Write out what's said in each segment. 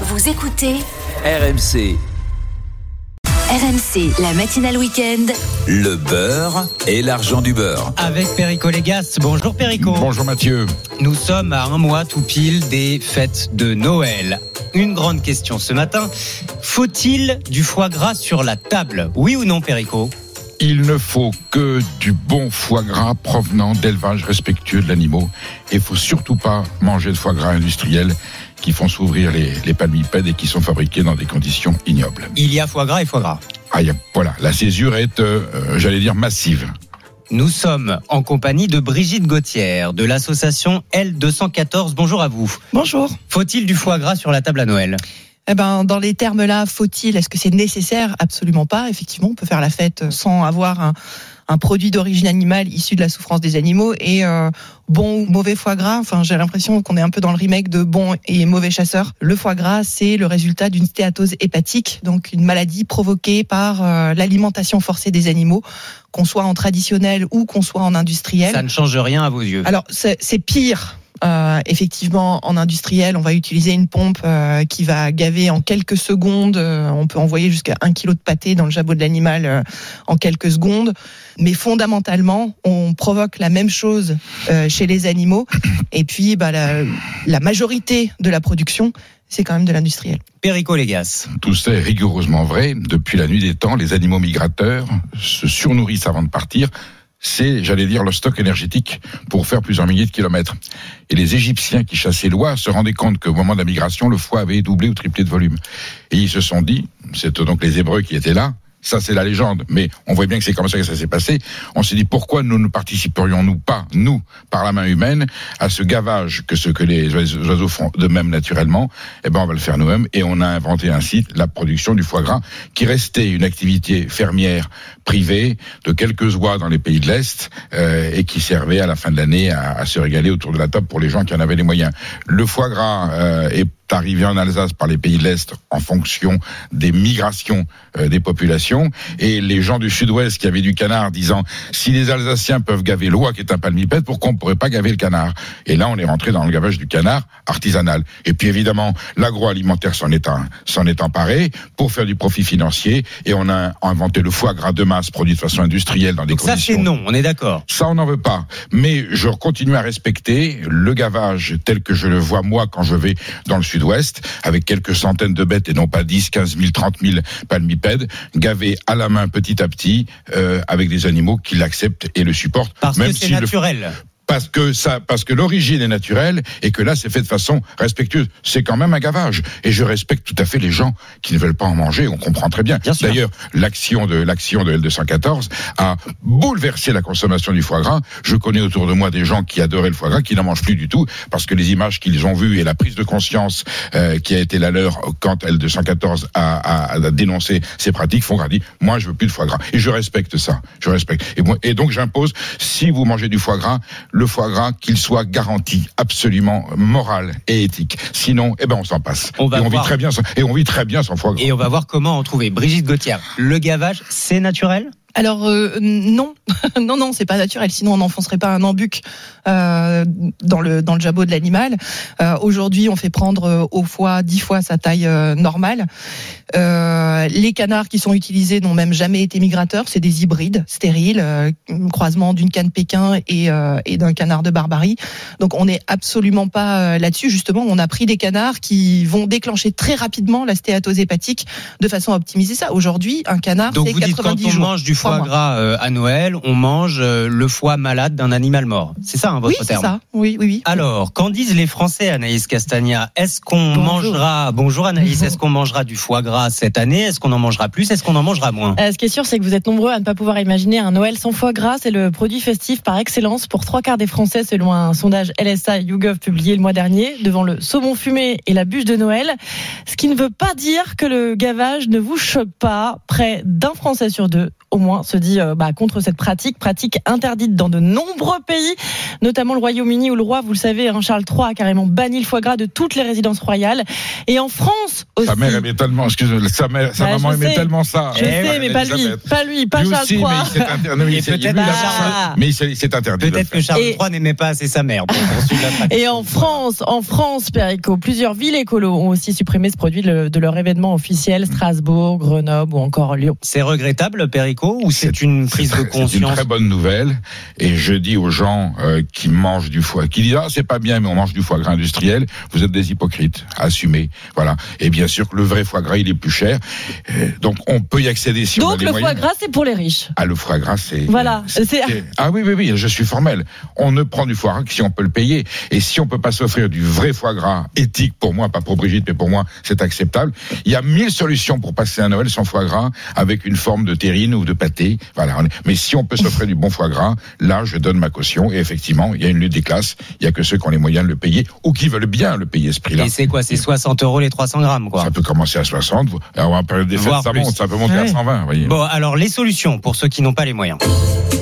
Vous écoutez RMC, RMC, la matinale week-end. le beurre et l'argent du beurre. Avec Perico Légas. Bonjour Perico. Bonjour Mathieu. Nous sommes à un mois tout pile des fêtes de Noël. Une grande question ce matin. Faut-il du foie gras sur la table? Oui ou non Perico? Il ne faut que du bon foie gras provenant d'élevages respectueux de l'animal. Et il faut surtout pas manger de foie gras industriel qui font s'ouvrir les, les palmipèdes et qui sont fabriqués dans des conditions ignobles. Il y a foie gras et foie gras. Ah, il y a- voilà, la césure est, euh, euh, j'allais dire, massive. Nous sommes en compagnie de Brigitte Gauthier de l'association L214. Bonjour à vous. Bonjour. Faut-il du foie gras sur la table à Noël? Eh ben, dans les termes-là, faut-il Est-ce que c'est nécessaire? Absolument pas. Effectivement, on peut faire la fête sans avoir un, un produit d'origine animale issu de la souffrance des animaux et euh, bon ou mauvais foie gras. Enfin, j'ai l'impression qu'on est un peu dans le remake de bon et mauvais chasseur. Le foie gras, c'est le résultat d'une stéatose hépatique, donc une maladie provoquée par euh, l'alimentation forcée des animaux, qu'on soit en traditionnel ou qu'on soit en industriel. Ça ne change rien à vos yeux. Alors c'est pire. Euh, effectivement, en industriel, on va utiliser une pompe euh, qui va gaver en quelques secondes. Euh, on peut envoyer jusqu'à un kilo de pâté dans le jabot de l'animal euh, en quelques secondes. Mais fondamentalement, on provoque la même chose euh, chez les animaux. Et puis, bah, la, la majorité de la production, c'est quand même de l'industriel. Perico Légas. Tout ça est rigoureusement vrai. Depuis la nuit des temps, les animaux migrateurs se surnourrissent avant de partir. C'est, j'allais dire, le stock énergétique pour faire plusieurs milliers de kilomètres. Et les Égyptiens qui chassaient l'oie se rendaient compte qu'au moment de la migration, le foie avait doublé ou triplé de volume. Et ils se sont dit, c'est donc les Hébreux qui étaient là, ça c'est la légende, mais on voit bien que c'est comme ça que ça s'est passé. On s'est dit pourquoi nous ne participerions-nous pas, nous, par la main humaine, à ce gavage que ce que les oiseaux font de même naturellement? Eh ben on va le faire nous-mêmes et on a inventé ainsi la production du foie gras, qui restait une activité fermière privée de quelques oies dans les pays de l'Est euh, et qui servait à la fin de l'année à, à se régaler autour de la table pour les gens qui en avaient les moyens. Le foie gras euh, est arrivé en Alsace par les pays de l'Est en fonction des migrations euh, des populations et les gens du Sud-Ouest qui avaient du canard disant si les Alsaciens peuvent gaver l'oie qui est un palmipède, pourquoi on pourrait pas gaver le canard? Et là, on est rentré dans le gavage du canard artisanal. Et puis évidemment, l'agroalimentaire s'en est, un- s'en est emparé pour faire du profit financier et on a inventé le foie gras de masse produit de façon industrielle dans des Ça conditions c'est non, on est d'accord. ça, on n'en veut pas. Mais je continue à respecter le gavage tel que je le vois moi quand je vais dans le sud-ouest, avec quelques centaines de bêtes et non pas 10, 15 000, 30 000 palmipèdes, gavés à la main petit à petit, euh, avec des animaux qui l'acceptent et le supportent. Parce même que c'est si le- naturel. Parce que ça, parce que l'origine est naturelle et que là c'est fait de façon respectueuse. C'est quand même un gavage et je respecte tout à fait les gens qui ne veulent pas en manger. On comprend très bien. Bien. D'ailleurs, l'action de l'action de L214 a bouleversé la consommation du foie gras. Je connais autour de moi des gens qui adoraient le foie gras, qui n'en mangent plus du tout parce que les images qu'ils ont vues et la prise de conscience euh, qui a été la leur quand L214 a, a, a dénoncé ces pratiques font dit moi je veux plus de foie gras et je respecte ça. Je respecte et, moi, et donc j'impose si vous mangez du foie gras, le foie gras qu'il soit garanti absolument moral et éthique. Sinon, eh ben on s'en passe. On va et on vit très bien sans, et on vit très bien sans foie gras. Et on va voir comment en trouver. Brigitte Gauthier, le gavage, c'est naturel? Alors euh, non, non, non, c'est pas naturel. Sinon, on n'enfoncerait pas un embuc euh, dans le dans le jabot de l'animal. Euh, Aujourd'hui, on fait prendre euh, au foie dix fois sa taille euh, normale. Euh, les canards qui sont utilisés n'ont même jamais été migrateurs. C'est des hybrides stériles, euh, croisement d'une canne Pékin et, euh, et d'un canard de Barbarie. Donc, on n'est absolument pas là-dessus. Justement, on a pris des canards qui vont déclencher très rapidement la stéatose hépatique de façon à optimiser ça. Aujourd'hui, un canard, c'est vous dites quand 90 on jours. mange du Foie mois. gras euh, à Noël, on mange euh, le foie malade d'un animal mort. C'est ça hein, votre Oui, c'est terme ça. Oui, oui, oui. Alors, qu'en disent les Français, Anaïs Castagna? Est-ce qu'on mangera, bonjour Anaïs, est-ce qu'on mangera du foie gras cette année? Est-ce qu'on en mangera plus? Est-ce qu'on en mangera moins? Euh, ce qui est sûr, c'est que vous êtes nombreux à ne pas pouvoir imaginer un Noël sans foie gras. C'est le produit festif par excellence pour trois quarts des Français, selon un sondage LSA YouGov publié le mois dernier, devant le saumon fumé et la bûche de Noël. Ce qui ne veut pas dire que le gavage ne vous choque pas. Près d'un Français sur deux au moins, se dit euh, bah, contre cette pratique, pratique interdite dans de nombreux pays, notamment le Royaume-Uni où le roi, vous le savez, hein, Charles III a carrément banni le foie gras de toutes les résidences royales. Et en France aussi. Sa mère aimait tellement, excusez-moi, sa, mère, sa Bah, maman aimait sais. tellement ça. Je sais, mais pas lui, pas lui, pas Lui Charles aussi, III. mais il s'est interdit. peut-être que. Charles III n'aimait pas assez sa mère. Et en France, en France, Perico, plusieurs villes écolos ont aussi supprimé ce produit de, de leur événement officiel, Strasbourg, Grenoble ou encore Lyon. C'est regrettable, Perico, ou c'est une prise de C'est une conscience très bonne nouvelle. Et je dis aux gens euh, qui mangent du foie, qui disent ah c'est pas bien, mais on mange du foie gras industriel. Vous êtes des hypocrites. Assumez. Voilà. Et bien sûr que le vrai foie gras il est plus cher. Euh, donc on peut y accéder si on a Donc le moyens. foie gras, c'est pour les riches. Ah le foie gras c'est. Voilà. c'est- Ah oui oui oui. Je suis formel. On ne prend du foie gras que si on peut le payer. Et si on peut pas s'offrir du vrai foie gras éthique pour moi, pas pour Brigitte, mais pour moi c'est acceptable. Il y a mille solutions pour passer un Noël sans foie gras avec une forme de terrine ou de pâté. Voilà. Mais si on peut s'offrir du bon foie gras, là, je donne ma caution. Et effectivement, il y a une lutte des classes. Il y a que ceux qui ont les moyens de le payer ou qui veulent bien le payer ce prix-là. Et c'est quoi? C'est 60 euros les 300 grammes, quoi. Ça peut commencer à 60. vous- Alors, en période des fêtes, ça plus. monte. Ça peut monter à Ouais. 120. vous voyez. Bon, alors les solutions pour ceux qui n'ont pas les moyens.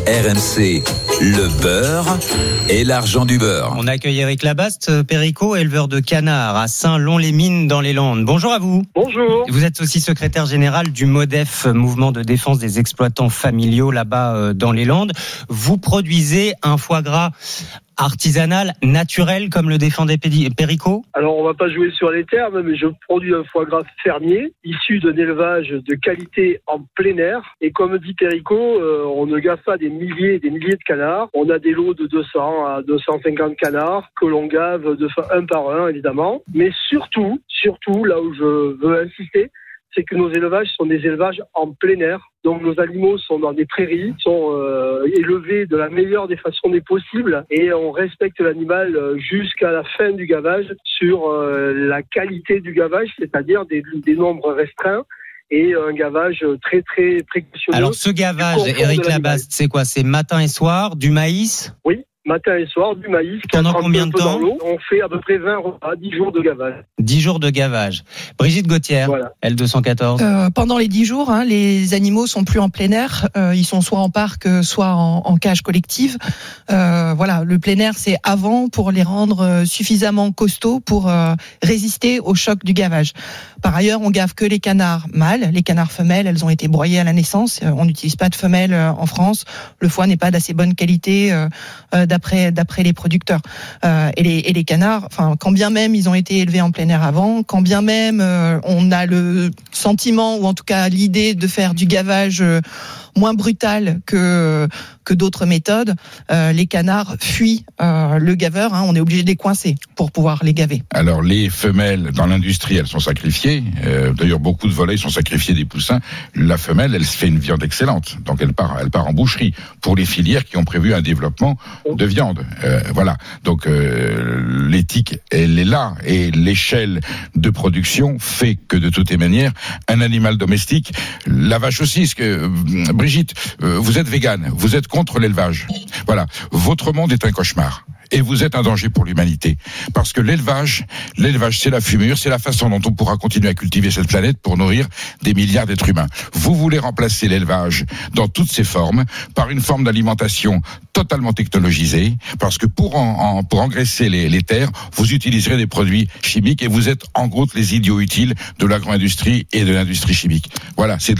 RMC, le beurre et l'argent du beurre. On accueille Eric Labaste, euh, Perico, éleveur de canards à Saint-Lon-les-Mines dans les Landes. Bonjour à vous. Bonjour. Vous êtes aussi secrétaire général du MODEF, mouvement de défense des exploitants familiaux là-bas euh, dans les Landes. Vous produisez un foie gras artisanal, naturel, comme le défendait Perico Alors, on va pas jouer sur les termes, mais je produis un foie gras fermier, issu d'un élevage de qualité en plein air. Et comme dit Perico, euh, on ne gave pas des milliers et des milliers de canards. On a des lots de 200 à 250 canards que l'on gave de un par un, évidemment. Mais surtout, surtout, là où je veux insister, c'est que nos élevages sont des élevages en plein air. Donc nos animaux sont dans des prairies, sont euh, élevés de la meilleure des façons des possibles et on respecte l'animal euh, jusqu'à la fin du gavage sur euh, la qualité du gavage, c'est-à-dire des, des nombres restreints et un gavage très très précautionneux. Alors ce gavage, Eric. Labaste, c'est quoi? C'est matin et soir, du maïs? Oui, matin et soir, du maïs. qui Pendant combien de temps l'eau. On fait à peu près 20 repas, 10 jours de gavage. 10 jours de gavage. Brigitte Gauthier, Voilà. L214. Euh, pendant les dix jours, hein, les animaux sont plus en plein air. Euh, ils sont soit en parc, euh, soit en, en cage collective. Euh, voilà, le plein air, c'est avant pour les rendre suffisamment costauds pour euh, résister au choc du gavage. Par ailleurs, on gave que les canards mâles. Les canards femelles, elles ont été broyées à la naissance. On n'utilise pas de femelles en France. Le foie n'est pas d'assez bonne qualité d'après d'après les producteurs. Euh, et, les, et les canards, enfin, quand bien même ils ont été élevés en plein air avant, quand bien même euh, on a le sentiment ou en tout cas l'idée de faire du gavage euh, moins brutal que que d'autres méthodes, euh, les canards fuient euh, le gaveur. hein. on est obligé de les coincer pour pouvoir les gaver. Alors les femelles dans l'industrie, elles sont sacrifiées. Euh, D'ailleurs, beaucoup de volailles sont sacrifiées des poussins. La femelle, elle se fait une viande excellente, donc elle part, elle part en boucherie pour les filières qui ont prévu un développement de viande. Euh, voilà. Donc euh, l'éthique, elle est là et l'échelle de production fait que de toutes les manières, un animal domestique, la vache aussi. Ce que euh, Brigitte, euh, vous êtes végane, vous êtes contre l'élevage. Voilà. Votre monde est un cauchemar et vous êtes un danger pour l'humanité. Parce que l'élevage, l'élevage, c'est la fumure, c'est la façon dont on pourra continuer à cultiver cette planète pour nourrir des milliards d'êtres humains. Vous voulez remplacer l'élevage dans toutes ses formes par une forme d'alimentation totalement technologisée, parce que pour en, pour engraisser les, les terres, vous utiliserez des produits chimiques et vous êtes en gros les idiots utiles de l'agro-industrie et de l'industrie chimique. Voilà. C'est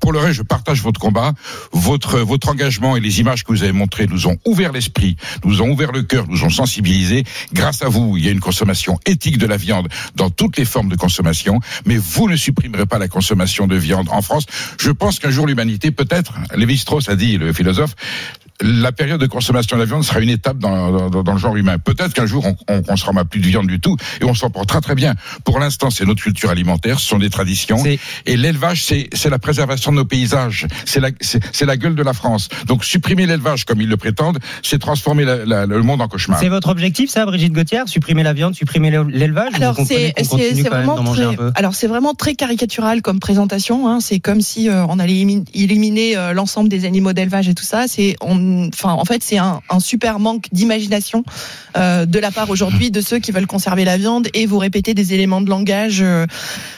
pour le reste, je partage votre combat, votre votre engagement et les images que vous avez montrées nous ont ouvert l'esprit, nous ont ouvert le cœur, nous ont sensibilisés. Grâce à vous, il y a une consommation éthique de la viande dans toutes les formes de consommation, mais vous ne supprimerez pas la consommation de viande en France. Je pense qu'un jour l'humanité, peut-être, Lévi-Strauss a dit, le philosophe, la période de consommation de la viande sera une étape dans, dans, dans le genre humain. Peut-être qu'un jour, on, on, on sera plus de viande du tout et on s'en portera très bien. Pour l'instant, c'est notre culture alimentaire, ce sont des traditions. C'est- Et l'élevage, c'est c'est la préservation de nos paysages. C'est la, c'est c'est la gueule de la France. Donc, supprimer l'élevage, comme ils le prétendent, c'est transformer la- la- le monde en cauchemar. C'est votre objectif, ça, Brigitte Gauthier Supprimer la viande, supprimer l'élevage Alors c'est vraiment vraiment très caricatural comme présentation. Hein. C'est comme si euh, on allait éliminer euh, l'ensemble des animaux d'élevage et tout ça. C'est on une, enfin, en fait, c'est un, un super manque d'imagination euh, de la part aujourd'hui de ceux qui veulent conserver la viande et vous répéter des éléments de langage euh,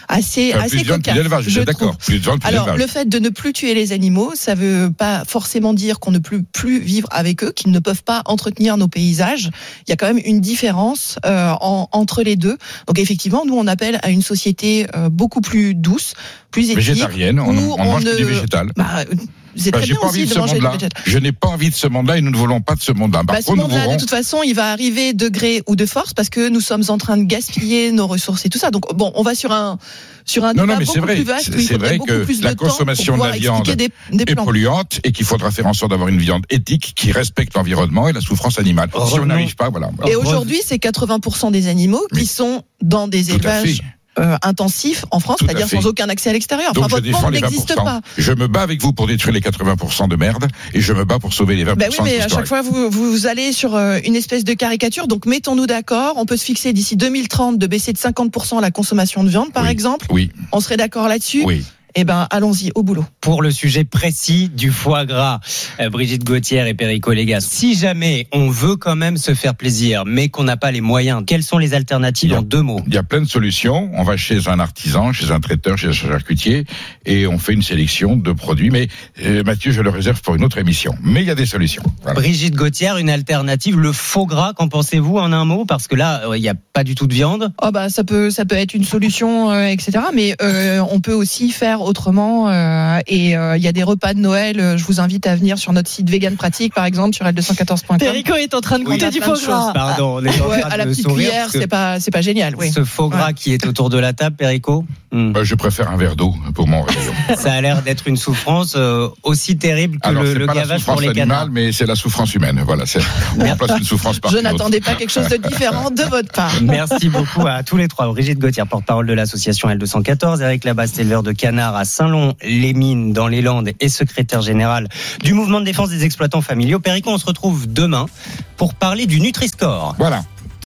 assez, Euh, assez de viande, je d'accord. Alors, le fait de ne plus tuer les animaux, ça veut pas forcément dire qu'on ne peut plus vivre avec eux, qu'ils ne peuvent pas entretenir nos paysages. Il y a quand même une différence euh, en- entre les deux. Donc, effectivement, nous, on appelle à une société euh, beaucoup plus douce, plus éthique. Végétarienne, on, où on mange on que du ne- végétal. Bah, c'est Bah, très j'ai bien pas aussi envie de de ce manger du monde-là. végétal. Je n'ai pas envie de ce monde-là et nous ne voulons pas de ce monde-là. Bah, ce monde-là, de toute façon, il va arriver de gré ou de force parce que nous sommes en train de gaspiller nos ressources et tout ça. Donc, bon, on va sur un sur un Non, débat non, mais beaucoup c'est vrai. plus vaste. C'est- vrai que la consommation de la viande des, des est polluante et qu'il faudra faire en sorte d'avoir une viande éthique qui respecte l'environnement et la souffrance animale. Si on n'arrive pas, voilà. Et aujourd'hui, c'est 80% des animaux qui Mais- sont dans des élevages euh, intensifs en France, c'est-à-dire sans aucun accès à l'extérieur. Enfin, je votre monde les 20%. n'existe pas. Je me bats avec vous pour détruire les 80% de merde et je me bats pour sauver les 20% Ben oui, mais à chaque fois, vous, vous allez sur euh, une espèce de caricature. Donc, mettons-nous d'accord. On peut se fixer d'ici 2030 de baisser de 50% la consommation de viande, par Oui. exemple. Oui, On serait d'accord là-dessus. oui. Eh ben, allons-y, au boulot. pour le sujet précis du foie gras, euh, Brigitte Gauthier et Perico Légas. Si jamais on veut quand même se faire plaisir, mais qu'on n'a pas les moyens, quelles sont les alternatives en deux mots? Il y a plein de solutions. On va chez un artisan, chez un traiteur, chez un charcutier et on fait une sélection de produits. Mais euh, Mathieu, je le réserve pour une autre émission. Mais il y a des solutions. Voilà. Brigitte Gauthier, une alternative, le faux gras, qu'en pensez-vous en un mot? Parce que là, euh, il n'y a pas du tout de viande. Oh bah ça peut ça peut être une solution euh, etc mais euh, on peut aussi faire autrement euh, et euh, il y a des repas de Noël euh, je vous invite à venir sur notre site Vegan Pratique par exemple sur L214.com Perico est en train de goûter du foie gras. Pardon, on est en ouais, train à la petite cuillère c'est pas c'est pas génial oui Ce faux gras qui est autour de la table, Perico Hmm. Euh, je préfère un verre d'eau pour mon réveillon. Ça a l'air d'être une souffrance euh, aussi terrible que Alors, le, c'est le pas la gavage pour souffrance les canards. animale, mais c'est la souffrance humaine. Voilà, c'est, on remplace une souffrance par je n'attendais pas quelque chose de différent de votre part Merci beaucoup à tous les trois. Brigitte Gauthier, porte-parole de l'association L214, Eric Labaste, éleveur de canards à Saint-Lon-les-Mines dans les Landes et secrétaire général du mouvement de défense des exploitants familiaux. Perico, on se retrouve demain pour parler du Nutri-Score. Voilà.